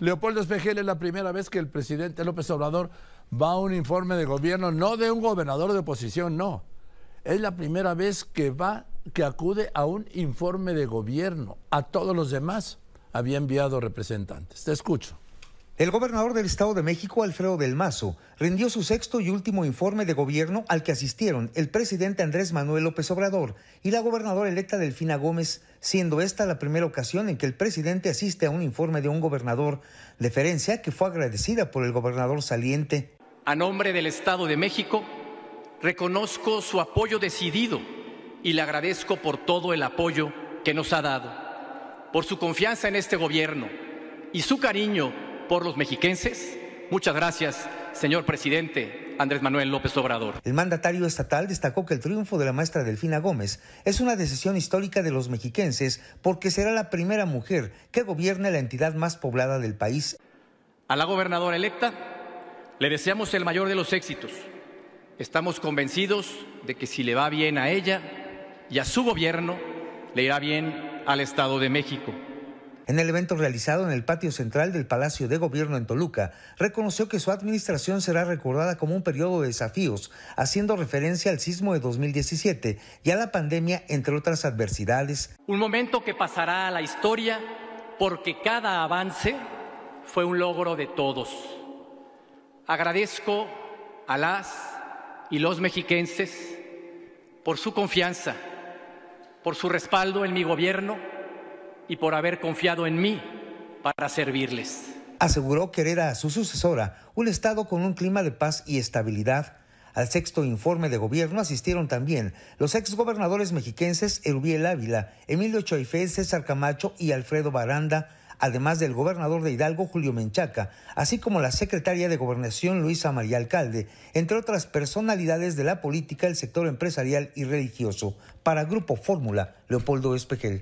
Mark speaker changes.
Speaker 1: Leopoldo Espejel es la primera vez que el presidente López Obrador va a un informe de gobierno, no de un gobernador de oposición, no. Es la primera vez que va, que acude a un informe de gobierno. A todos los demás había enviado representantes. Te escucho.
Speaker 2: El gobernador del Estado de México, Alfredo del Mazo, rindió su sexto y último informe de gobierno al que asistieron el presidente Andrés Manuel López Obrador y la gobernadora electa Delfina Gómez, siendo esta la primera ocasión en que el presidente asiste a un informe de un gobernador, deferencia que fue agradecida por el gobernador saliente.
Speaker 3: A nombre del Estado de México, reconozco su apoyo decidido y le agradezco por todo el apoyo que nos ha dado, por su confianza en este gobierno y su cariño por los mexiquenses. Muchas gracias, señor presidente Andrés Manuel López Obrador.
Speaker 2: El mandatario estatal destacó que el triunfo de la maestra Delfina Gómez es una decisión histórica de los mexiquenses porque será la primera mujer que gobierne la entidad más poblada del país.
Speaker 3: A la gobernadora electa le deseamos el mayor de los éxitos. Estamos convencidos de que si le va bien a ella y a su gobierno, le irá bien al Estado de México.
Speaker 2: En el evento realizado en el patio central del Palacio de Gobierno en Toluca, reconoció que su administración será recordada como un periodo de desafíos, haciendo referencia al sismo de 2017 y a la pandemia, entre otras adversidades.
Speaker 3: Un momento que pasará a la historia porque cada avance fue un logro de todos. Agradezco a las y los mexiquenses por su confianza, por su respaldo en mi gobierno y por haber confiado en mí para servirles.
Speaker 2: Aseguró querer a su sucesora un Estado con un clima de paz y estabilidad. Al sexto informe de gobierno asistieron también los exgobernadores mexiquenses Erubiel Ávila, Emilio Choifé, César Camacho y Alfredo Baranda, además del gobernador de Hidalgo Julio Menchaca, así como la secretaria de Gobernación Luisa María Alcalde, entre otras personalidades de la política, el sector empresarial y religioso. Para Grupo Fórmula, Leopoldo Espejel.